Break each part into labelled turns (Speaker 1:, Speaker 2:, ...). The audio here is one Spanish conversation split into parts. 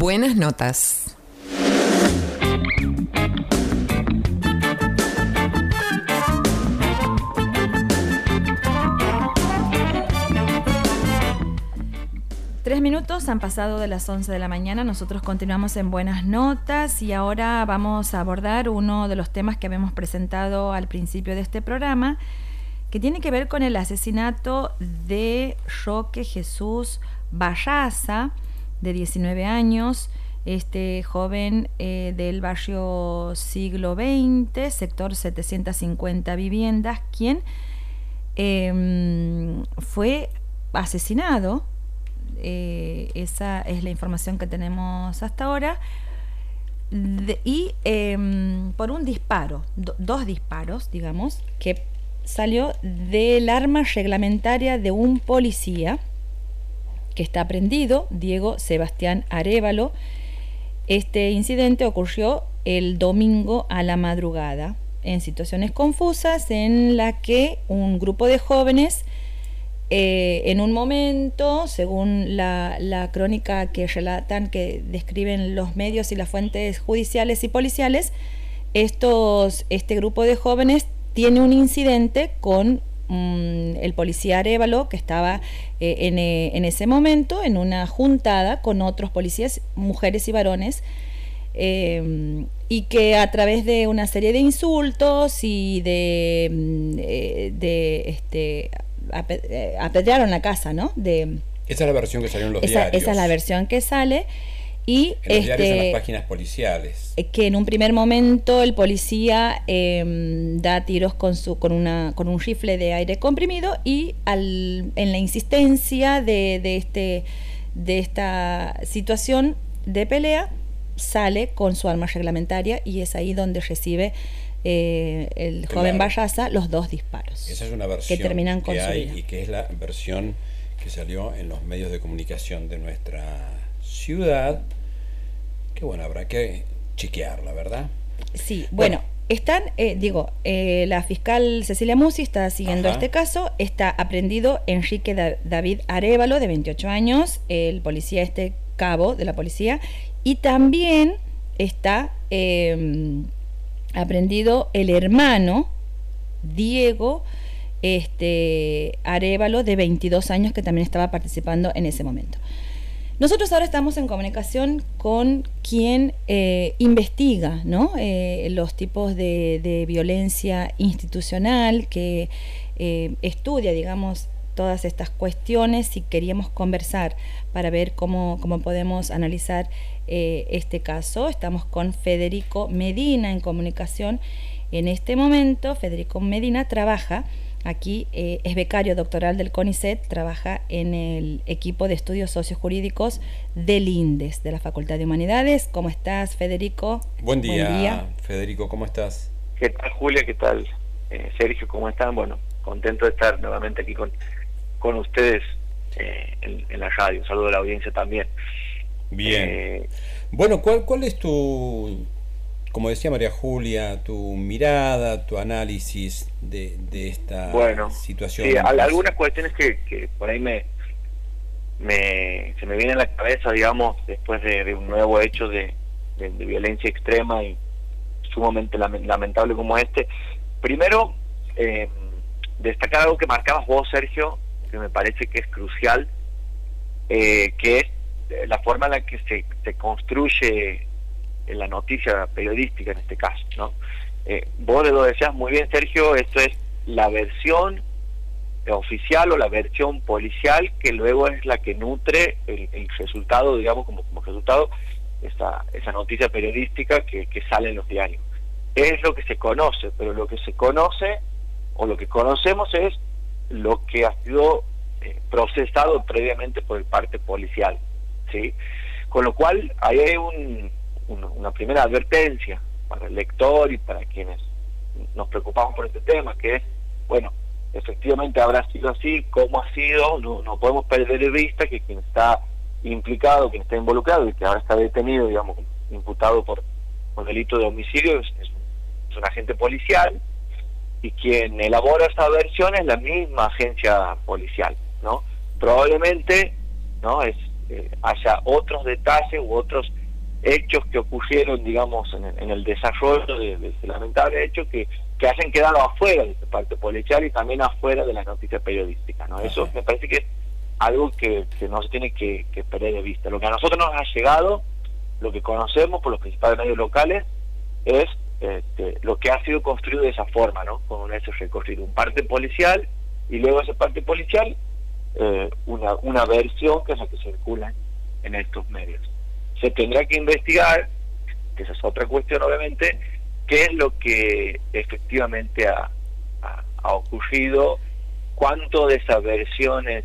Speaker 1: Buenas notas.
Speaker 2: Tres minutos han pasado de las 11 de la mañana, nosotros continuamos en buenas notas y ahora vamos a abordar uno de los temas que habíamos presentado al principio de este programa, que tiene que ver con el asesinato de Roque Jesús Bayaza, de 19 años, este joven eh, del barrio siglo XX, sector 750 viviendas, quien em, fue asesinado, eh, esa es la información que tenemos hasta ahora, y em, por un disparo, dos disparos, digamos, que salió del arma reglamentaria de un policía que está prendido, Diego Sebastián Arevalo. Este incidente ocurrió el domingo a la madrugada, en situaciones confusas en la que un grupo de jóvenes eh, en un momento, según la, crónica que relatan, que describen los medios y las fuentes judiciales y policiales, estos, este grupo de jóvenes tiene un incidente con Mm, el policía Arevalo, que estaba eh, eh, en, ese momento en una juntada con otros policías, mujeres y varones, eh, y que a través de una serie de insultos y de, mm, de este, apedrearon la casa, ¿no? De,
Speaker 3: esa es la versión que salió en los diarios.
Speaker 2: Esa es la versión que sale. Y
Speaker 3: en este, las páginas policiales.
Speaker 2: Eh, que en un primer momento el policía em, da tiros con, su, con, una, con un rifle de aire comprimido y al, en la insistencia de, de, este, de esta situación de pelea sale con su arma reglamentaria y es ahí donde recibe eh, el joven Bayaza los dos disparos.
Speaker 3: Esa es una versión
Speaker 2: que terminan con su
Speaker 3: y que es la versión que salió en los medios de comunicación de nuestra ciudad, que bueno, habrá que chequearla, ¿verdad?
Speaker 2: Sí, bueno, están, eh, digo, eh, la fiscal Cecilia Musi está siguiendo este caso, está aprendido Enrique David Arevalo, de 28 años, el policía este cabo de la policía, y también está em, aprendido el hermano Diego este, Arevalo, de 22 años, que también estaba participando en ese momento. Nosotros ahora estamos en comunicación con quien eh, investiga ¿no? Eh, los tipos de, violencia institucional, que eh, estudia, digamos, todas estas cuestiones y queríamos conversar para ver cómo, cómo podemos analizar este caso. Estamos con Federico Medina en comunicación. En este momento, Federico Medina trabaja Aquí eh, es becario doctoral del CONICET, trabaja en el equipo de estudios sociojurídicos del INDES, de la Facultad de Humanidades. ¿Cómo estás, Federico?
Speaker 3: Buen día, Federico, ¿cómo estás?
Speaker 4: ¿Qué tal, Julia? ¿Qué tal, eh, Sergio? ¿Cómo están? Bueno, contento de estar nuevamente aquí con, con ustedes eh, en, la radio. Un saludo a la audiencia también.
Speaker 3: Bien. bueno, ¿cuál, ¿cuál es tu como decía María Julia, tu mirada, tu análisis de, de esta situación.
Speaker 4: Sí, algunas cuestiones que, por ahí me, me, se me vienen a la cabeza, digamos, después de, un nuevo hecho de, violencia extrema y sumamente lamentable como este. Primero, eh, destacar algo que marcabas vos, Sergio, que me parece que es crucial, eh, que es la forma en la que se, se construye en la noticia periodística en este caso, ¿no? Eh, vos lo decías muy bien, Sergio, esto es la versión oficial o la versión policial que luego es la que nutre el, resultado, digamos, como, como resultado, esa, esa noticia periodística que, sale en los diarios. Es lo que se conoce, pero lo que se conoce o lo que conocemos es lo que ha sido eh, procesado previamente por el parte policial, ¿sí? Con lo cual, hay un, una primera advertencia para el lector y para quienes nos preocupamos por este tema, que es, bueno, efectivamente habrá sido así, cómo ha sido, no, no podemos perder de vista que quien está implicado, quien está involucrado y que ahora está detenido, digamos, imputado por, por delito de homicidio, es, un agente policial y quien elabora esta versión es la misma agencia policial, ¿no? Probablemente, ¿no? Es eh, haya otros detalles u otros hechos que ocurrieron, digamos, en, el desarrollo de, ese lamentable hecho que, que hayan quedado afuera de esta parte policial y también afuera de las noticias periodísticas. ¿no? Eso me parece que es algo que, no se tiene que, perder de vista. Lo que a nosotros nos ha llegado, lo que conocemos por los principales medios locales, es este, lo que ha sido construido de esa forma, ¿no? Con ese recorrido, un parte policial y luego ese parte policial, eh, una, una versión que es la que circula en estos medios se tendrá que investigar, que esa es otra cuestión obviamente, qué es lo que efectivamente ha, ocurrido, cuánto de esa versión es,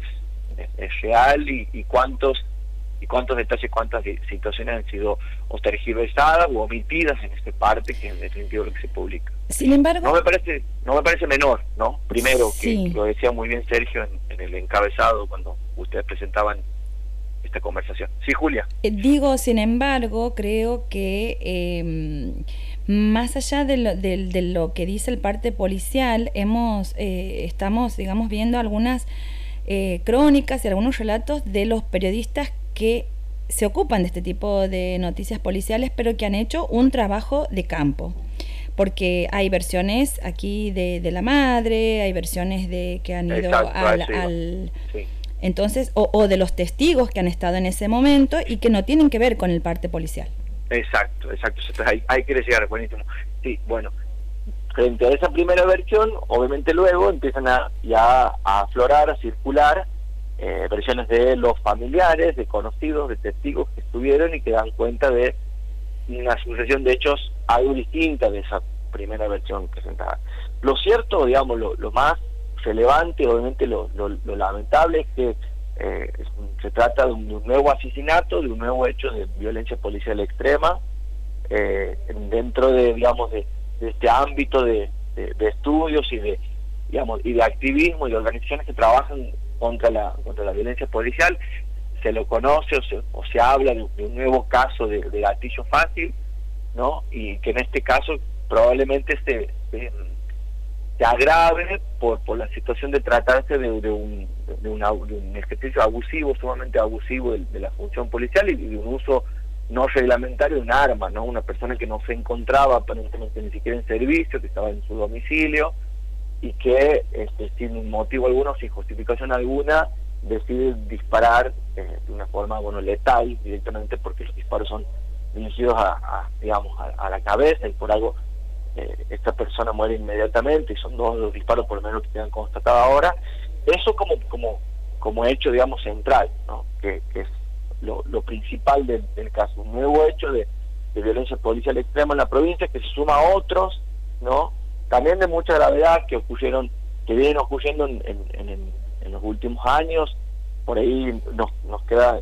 Speaker 4: real y, cuántos y cuántos detalles, cuántas situaciones han sido o tergiversadas o omitidas en esta parte que es definitiva lo que se publica.
Speaker 2: Sin embargo,
Speaker 4: no me parece no me parece menor, ¿no? Primero que lo decía muy bien Sergio en el encabezado cuando ustedes presentaban conversación. Sí, Julia.
Speaker 2: Eh, digo, sin embargo, creo que em, más allá de lo, de, lo, que dice el parte policial, hemos, eh, estamos, digamos, viendo algunas eh, crónicas y algunos relatos de los periodistas que se ocupan de este tipo de noticias policiales, pero que han hecho un trabajo de campo porque hay versiones aquí de, la madre, hay versiones de que han ido al, entonces, o, de los testigos que han estado en ese momento y que no tienen que ver con el parte policial.
Speaker 4: Exacto, exacto. Hay, hay que llegar, buenísimo. Sí, bueno, frente a esa primera versión, obviamente luego empiezan a, ya a aflorar, a circular eh, versiones de los familiares, de conocidos, de testigos que estuvieron y que dan cuenta de una sucesión de hechos algo distinta de esa primera versión presentada. Lo cierto, digamos, lo más relevante, obviamente lo, lamentable es que eh, se trata de un, nuevo asesinato, de un nuevo hecho de violencia policial extrema, eh, dentro de, digamos, de, este ámbito de, estudios y de, digamos, y de activismo y de organizaciones que trabajan contra la, contra la violencia policial, se lo conoce o se, o se habla de, un nuevo caso de, gatillo fácil, ¿no? Y que en este caso probablemente se, se agrave por, por la situación de tratarse de, un, de, un ejercicio abusivo, sumamente abusivo de, la función policial y de un uso no reglamentario de un arma, ¿no? Una persona que no se encontraba aparentemente ni siquiera en servicio, que estaba en su domicilio y que este, sin motivo alguno, sin justificación alguna, decide disparar eh, de una forma bueno letal directamente porque los disparos son dirigidos a, digamos a la cabeza y por algo eh, esta persona muere inmediatamente y son dos los disparos por lo menos que se han constatado ahora, eso como, como, como hecho, digamos, central, ¿no? que, es lo, principal del, caso, un nuevo hecho de, violencia policial extrema en la provincia que se suma a otros, ¿no? también de mucha gravedad que ocurrieron, que vienen ocurriendo en, en, en, los últimos años, por ahí nos, nos queda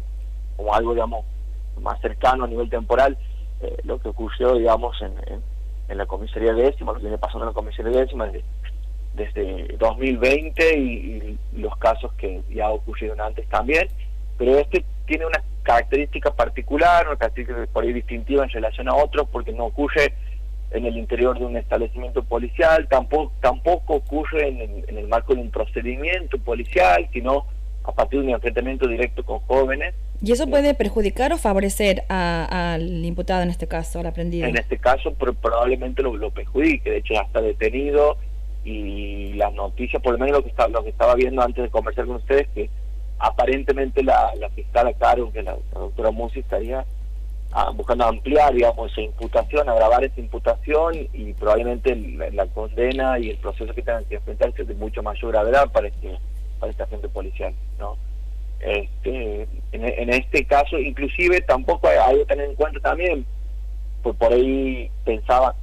Speaker 4: como algo, digamos, más cercano a nivel temporal, eh, lo que ocurrió, digamos, en la comisaría décima, lo que viene pasando en la comisaría décima desde, desde 2020 y, los casos que ya ocurrieron antes también, pero este tiene una característica particular, una característica por ahí distintiva en relación a otros, porque no ocurre en el interior de un establecimiento policial, tampoco, tampoco ocurre en en el marco de un procedimiento policial, sino a partir de un enfrentamiento directo con jóvenes.
Speaker 2: ¿Y eso puede perjudicar o favorecer al imputado en este caso, al aprendido?
Speaker 4: En este caso probablemente lo, lo, perjudique, de hecho ya está detenido y las noticias, por lo menos lo que, está, lo que estaba viendo antes de conversar con ustedes, que aparentemente la, la fiscal Caro, que la, la doctora Musi, estaría ah, buscando ampliar, digamos, esa imputación, agravar esa imputación y probablemente la, condena y el proceso que tengan que enfrentarse de mucho mayor gravedad para que para esta gente policial, ¿no? Este, en, este caso, inclusive, tampoco hay, que tener en cuenta también, pues por ahí pensaba,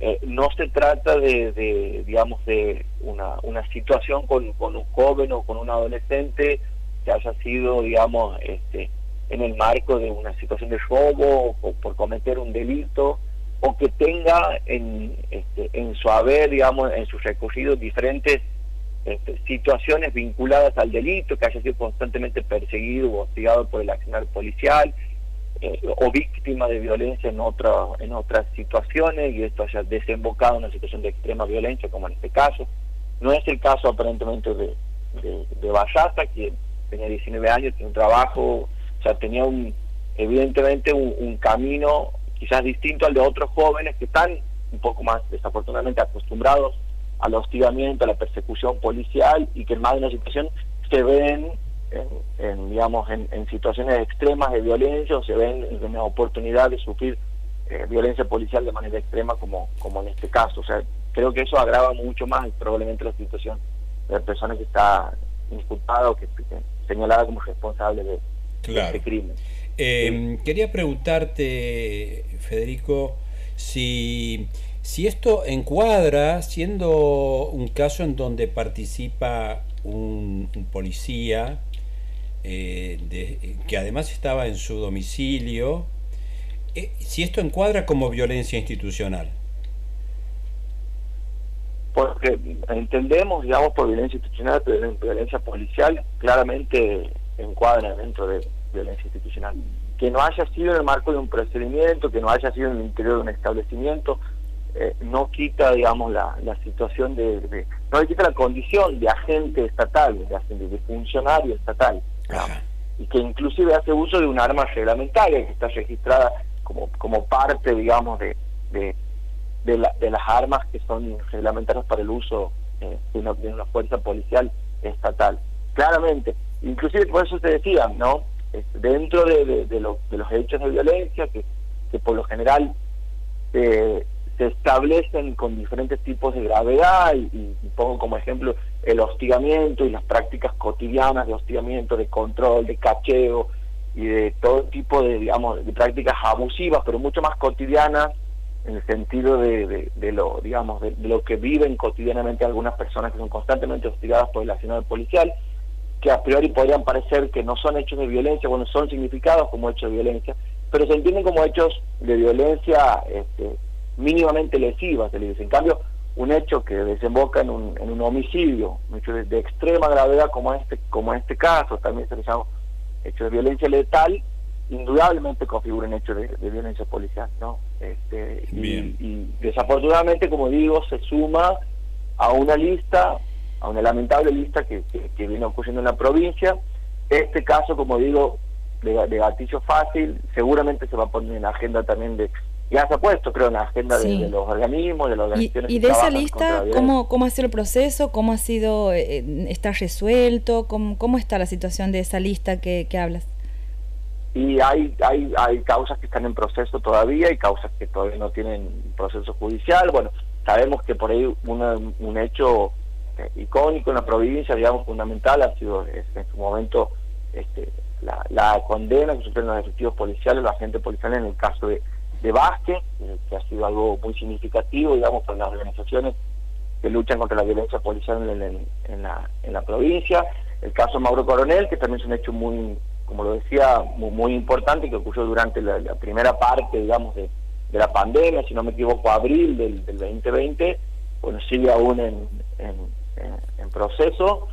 Speaker 4: eh, no se trata de, digamos, de una, una situación con, con un joven o con un adolescente que haya sido, digamos, este, en el marco de una situación de robo o por cometer un delito o que tenga en, este, en su haber, digamos, en sus recorridos diferentes este, situaciones vinculadas al delito, que haya sido constantemente perseguido o hostigado por el accionar policial, eh, o víctima de violencia en, otra, en otras situaciones, y esto haya desembocado en una situación de extrema violencia, como en este caso. No es el caso aparentemente de, de, de quien tenía 19 años, tiene un trabajo, O sea, tenía un evidentemente un, camino quizás distinto al de otros jóvenes que están un poco más desafortunadamente acostumbrados al hostigamiento, a la persecución policial y que en más de una situación se ven en, digamos en, situaciones extremas de violencia o se ven en una oportunidad de sufrir eh, violencia policial de manera extrema como, como en este caso. O sea, creo que eso agrava mucho más probablemente la situación de la persona que está imputada o que, señalada como responsable de, este crimen.
Speaker 3: Em, quería preguntarte, Federico, si, si esto encuadra, siendo un caso en donde participa un, policía, eh, que además estaba en su domicilio, eh, si esto encuadra como violencia institucional.
Speaker 4: Porque entendemos, digamos, por violencia institucional, pero violencia policial claramente encuadra dentro de violencia institucional. Que no haya sido en el marco de un procedimiento, que no haya sido en el interior de un establecimiento, eh, no quita, digamos, la, la situación de, no le quita la condición de agente estatal, de, de funcionario estatal, y que inclusive hace uso de un arma reglamentaria que está registrada como, como parte, digamos, de, de, de, las armas que son reglamentarias para el uso eh, de, una, de una fuerza policial estatal. Claramente, inclusive por eso te decía, ¿no? dentro de, de, los hechos de violencia que, que por lo general eh, se establecen con diferentes tipos de gravedad y, pongo como ejemplo el hostigamiento y las prácticas cotidianas de hostigamiento, de control, de cacheo y de todo tipo de digamos de prácticas abusivas pero mucho más cotidianas en el sentido de, lo digamos de, lo que viven cotidianamente algunas personas que son constantemente hostigadas por el accionar policial que a priori podrían parecer que no son hechos de violencia, bueno, son significados como hechos de violencia, pero se entienden como hechos de violencia este, mínimamente lesivas. En cambio, un hecho que desemboca en un, en un homicidio, un hecho de, extrema gravedad como este, como este caso, también se le llama hecho de violencia letal, indudablemente configura un hecho de, violencia policial, ¿no? Este, y, y desafortunadamente, como digo, se suma a una lista a una lamentable lista que, que, viene ocurriendo en la provincia. Este caso, como digo, de, gatillo fácil, seguramente se va a poner en la agenda también de, ya se ha puesto, creo, en la agenda de, los organismos, de las organizaciones.
Speaker 2: ¿Y, de esa lista, ¿cómo, ¿cómo ha sido el proceso? ¿Cómo ha sido, eh, está resuelto? ¿Cómo, ¿Cómo está la situación de esa lista que, que hablas?
Speaker 4: Y hay, hay, hay causas que están en proceso todavía, y causas que todavía no tienen proceso judicial. Bueno, sabemos que por ahí un hecho este, icónico en la provincia, digamos, fundamental, ha sido en su momento este, la, condena que sufrieron los efectivos policiales, los agentes policiales en el caso de, de Vázquez, eh, que ha sido algo muy significativo, digamos, para las organizaciones que luchan contra la violencia policial en, la, en la provincia. El caso de Mauro Coronel, que también es un hecho muy, como lo decía, muy, importante, que ocurrió durante la, primera parte, digamos, de, la pandemia, si no me equivoco, abril del, del 2020, bueno, sigue aún en, en, proceso,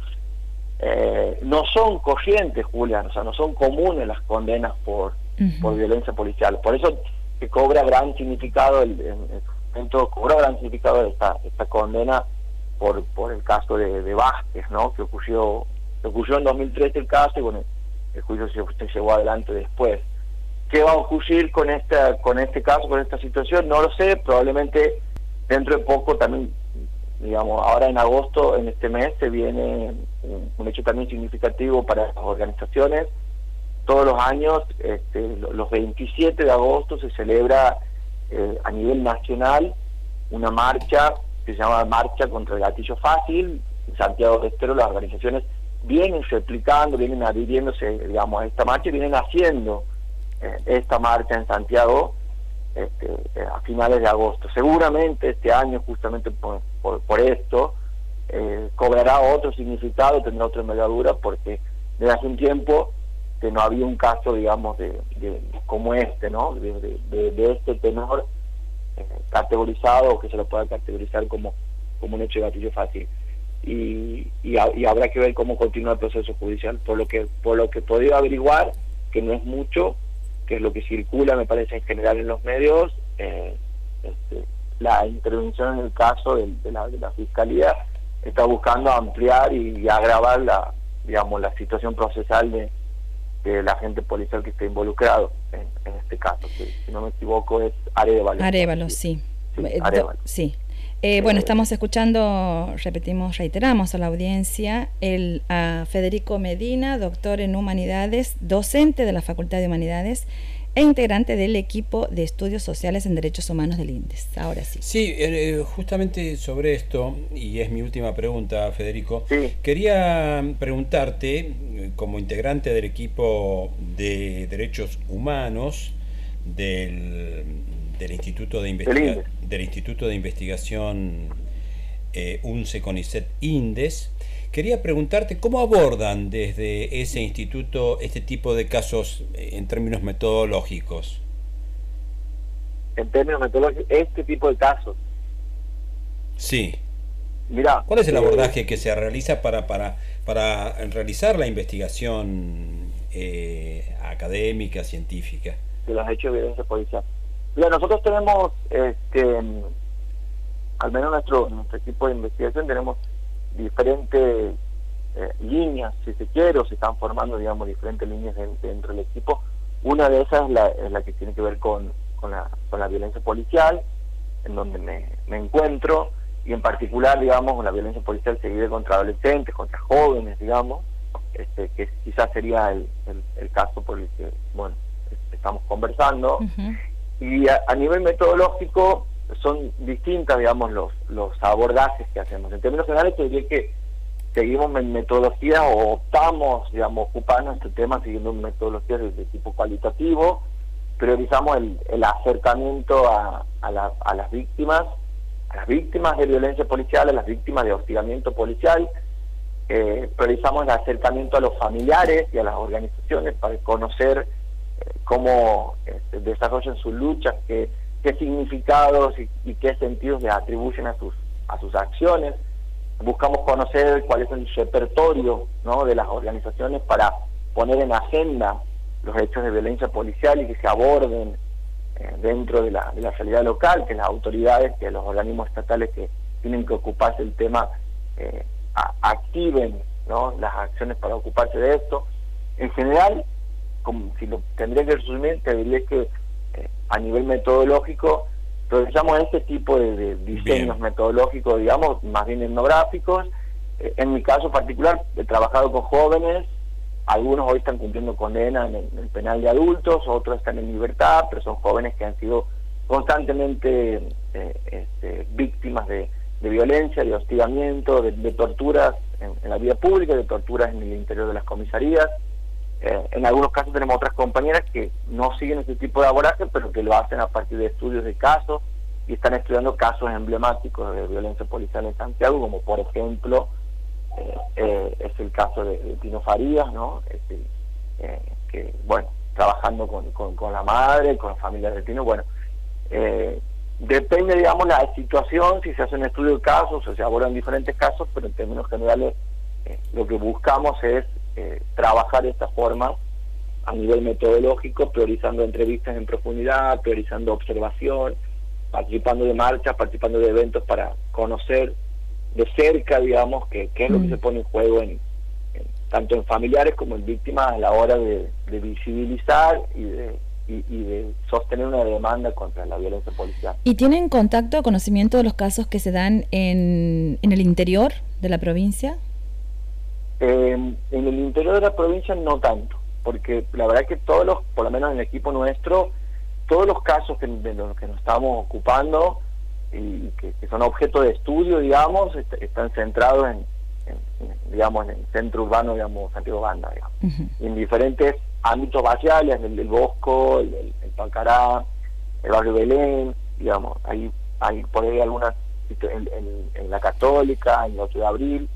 Speaker 4: eh, no son corrientes, Julián, o sea, no son comunes las condenas por, por violencia policial. Por eso que cobra gran significado, el, el, cobra gran significado esta, esta condena por, por el caso de, de Vázquez, ¿no? Que ocurrió, ocurrió en 2013 el caso y bueno, el juicio se, llevó adelante después. ¿Qué va a ocurrir con esta, con este caso, con esta situación? No lo sé, probablemente dentro de poco también digamos, ahora en agosto, en este mes, se viene un, hecho también significativo para las organizaciones. Todos los años, este, los 27 de agosto, se celebra eh, a nivel nacional una marcha que se llama Marcha contra el Gatillo Fácil. En Santiago de Estero las organizaciones vienen replicando, vienen adhiriéndose, digamos, a esta marcha y vienen haciendo eh, esta marcha en Santiago este, a finales de agosto. Seguramente este año, justamente por, por, esto, eh, cobrará otro significado, tendrá otra envergadura, porque desde hace un tiempo que no había un caso, digamos, de, como este, ¿no? De, este tenor eh, categorizado o que se lo pueda categorizar como, como un hecho de gatillo fácil. Y, y, habrá que ver cómo continúa el proceso judicial. Por lo que por lo que he podido averiguar, que no es mucho, que es lo que circula, me parece, en general en los medios, eh, este, la intervención en el caso de, la, de la Fiscalía está buscando ampliar y, agravar la, digamos, la situación procesal de, del agente policial que esté involucrado en, este caso, que si no me equivoco es Arevalo.
Speaker 2: Arevalo, sí. Sí, eh, bueno, estamos escuchando, repetimos, reiteramos a la audiencia el, a Federico Medina, doctor en Humanidades, docente de la Facultad de Humanidades e integrante del equipo de estudios sociales en derechos humanos del INDES. Ahora sí.
Speaker 3: Sí, eh, justamente sobre esto, y es mi última pregunta, Federico, quería preguntarte, eh, como integrante del equipo de derechos humanos del, del Instituto de Investigación del Instituto de Investigación eh, UNCE CONICET INDES, Quería preguntarte cómo abordan desde ese instituto este tipo de casos eh, en términos metodológicos.
Speaker 4: En términos metodológicos, este tipo de casos.
Speaker 3: Sí. Mira, ¿cuál es el eh, abordaje que se realiza para para para realizar la investigación eh, académica, científica?
Speaker 4: De los hechos de violencia policial. Mira, nosotros tenemos, este, al menos nuestro nuestro equipo de investigación tenemos diferentes eh, líneas, si se quiere, o se están formando, digamos, diferentes líneas dentro del equipo. Una de esas es la, que tiene que ver con, con, la, con la violencia policial, en donde me, me encuentro, y en particular, digamos, la violencia policial seguida contra adolescentes, contra jóvenes, digamos, este, que quizás sería el, el, caso por el que, bueno, estamos conversando. Y a, a, nivel metodológico, son distintas, digamos, los, los abordajes que hacemos. En términos generales, te diría que seguimos metodología o optamos, digamos, ocuparnos este tema siguiendo metodologías de, tipo cualitativo, priorizamos el, el acercamiento a, a, a, las víctimas, a las víctimas de violencia policial, a las víctimas de hostigamiento policial, eh, priorizamos el acercamiento a los familiares y a las organizaciones para conocer eh, cómo este, desarrollan sus luchas, que qué significados y, qué sentidos le atribuyen a sus, a sus acciones. Buscamos conocer cuál es el repertorio ¿no? de las organizaciones para poner en agenda los hechos de violencia policial y que se aborden eh, dentro de la, de la realidad local, que las autoridades, que los organismos estatales que tienen que ocuparse del tema eh, activen ¿no? las acciones para ocuparse de esto. En general, como si lo tendría que resumir, te diría que a nivel metodológico, realizamos este tipo de, diseños metodológicos, digamos, más bien etnográficos. Eh, en mi caso particular, he trabajado con jóvenes, algunos hoy están cumpliendo condena en el, penal de adultos, otros están en libertad, pero son jóvenes que han sido constantemente eh, este, víctimas de, violencia, de hostigamiento, de, torturas en, en, la vida pública, de torturas en el interior de las comisarías. Eh, en algunos casos tenemos otras compañeras que no siguen ese tipo de abordaje, pero que lo hacen a partir de estudios de casos y están estudiando casos emblemáticos de violencia policial en Santiago, como por ejemplo eh, eh, es el caso de, Tino Farías, ¿no? Este, que, bueno, trabajando con, con, la madre, con la familia de Tino, bueno, depende, digamos, la situación, si se hace un estudio de casos o se abordan diferentes casos, pero en términos generales lo que buscamos es eh, trabajar de esta forma a nivel metodológico, priorizando entrevistas en profundidad, priorizando observación, participando de marchas, participando de eventos para conocer de cerca, digamos, qué es lo que mm. se pone en juego en, tanto en familiares como en víctimas a la hora de, visibilizar y de, y, de sostener una demanda contra la violencia policial.
Speaker 2: ¿Y tienen contacto o conocimiento de los casos que se dan en, en el interior de la provincia?
Speaker 4: Eh, en el interior de la provincia no tanto, porque la verdad que todos los, por lo menos en el equipo nuestro, todos los casos que, de los que nos estamos ocupando y que, son objeto de estudio, digamos, están centrados en, digamos, en el centro urbano, digamos, Santiago Banda, digamos, en diferentes ámbitos barriales, el del Bosco, el, el, el Pancará, el barrio Belén, digamos, hay, hay por ahí algunas en, en, la Católica, en el 8 de abril,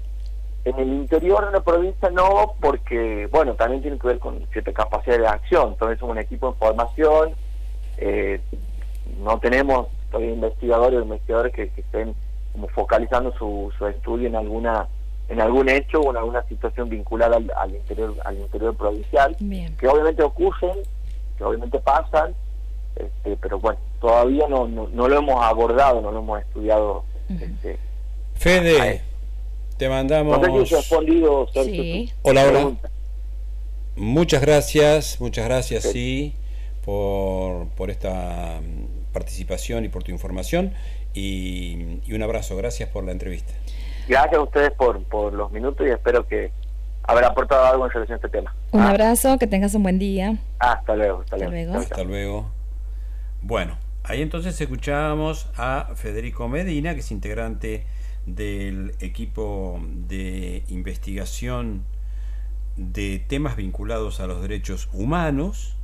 Speaker 4: en el interior de la provincia no, porque, bueno, también tiene que ver con cierta capacidad de acción. Entonces, somos un equipo en formación, eh, no tenemos todavía investigadores o investigadores que, estén como focalizando su, su estudio en alguna en algún hecho o en alguna situación vinculada al, interior al interior provincial que obviamente ocurren que obviamente pasan este, pero bueno todavía no, no, lo hemos abordado no lo hemos estudiado este,
Speaker 3: Fede te mandamos.
Speaker 4: respondido,
Speaker 2: sí.
Speaker 3: Hola, hola. Muchas gracias, muchas gracias, sí, por, por esta mm, participación y por tu información. Y, y, un abrazo, gracias por la entrevista.
Speaker 4: Gracias a ustedes por, por los minutos y espero que haber aportado algo en relación a este tema.
Speaker 2: Un ah. abrazo, que tengas un buen día.
Speaker 4: Ah, hasta luego, hasta,
Speaker 3: luego. Hasta luego. Bueno, ahí entonces escuchábamos a Federico Medina, que es integrante del equipo de investigación de temas vinculados a los derechos humanos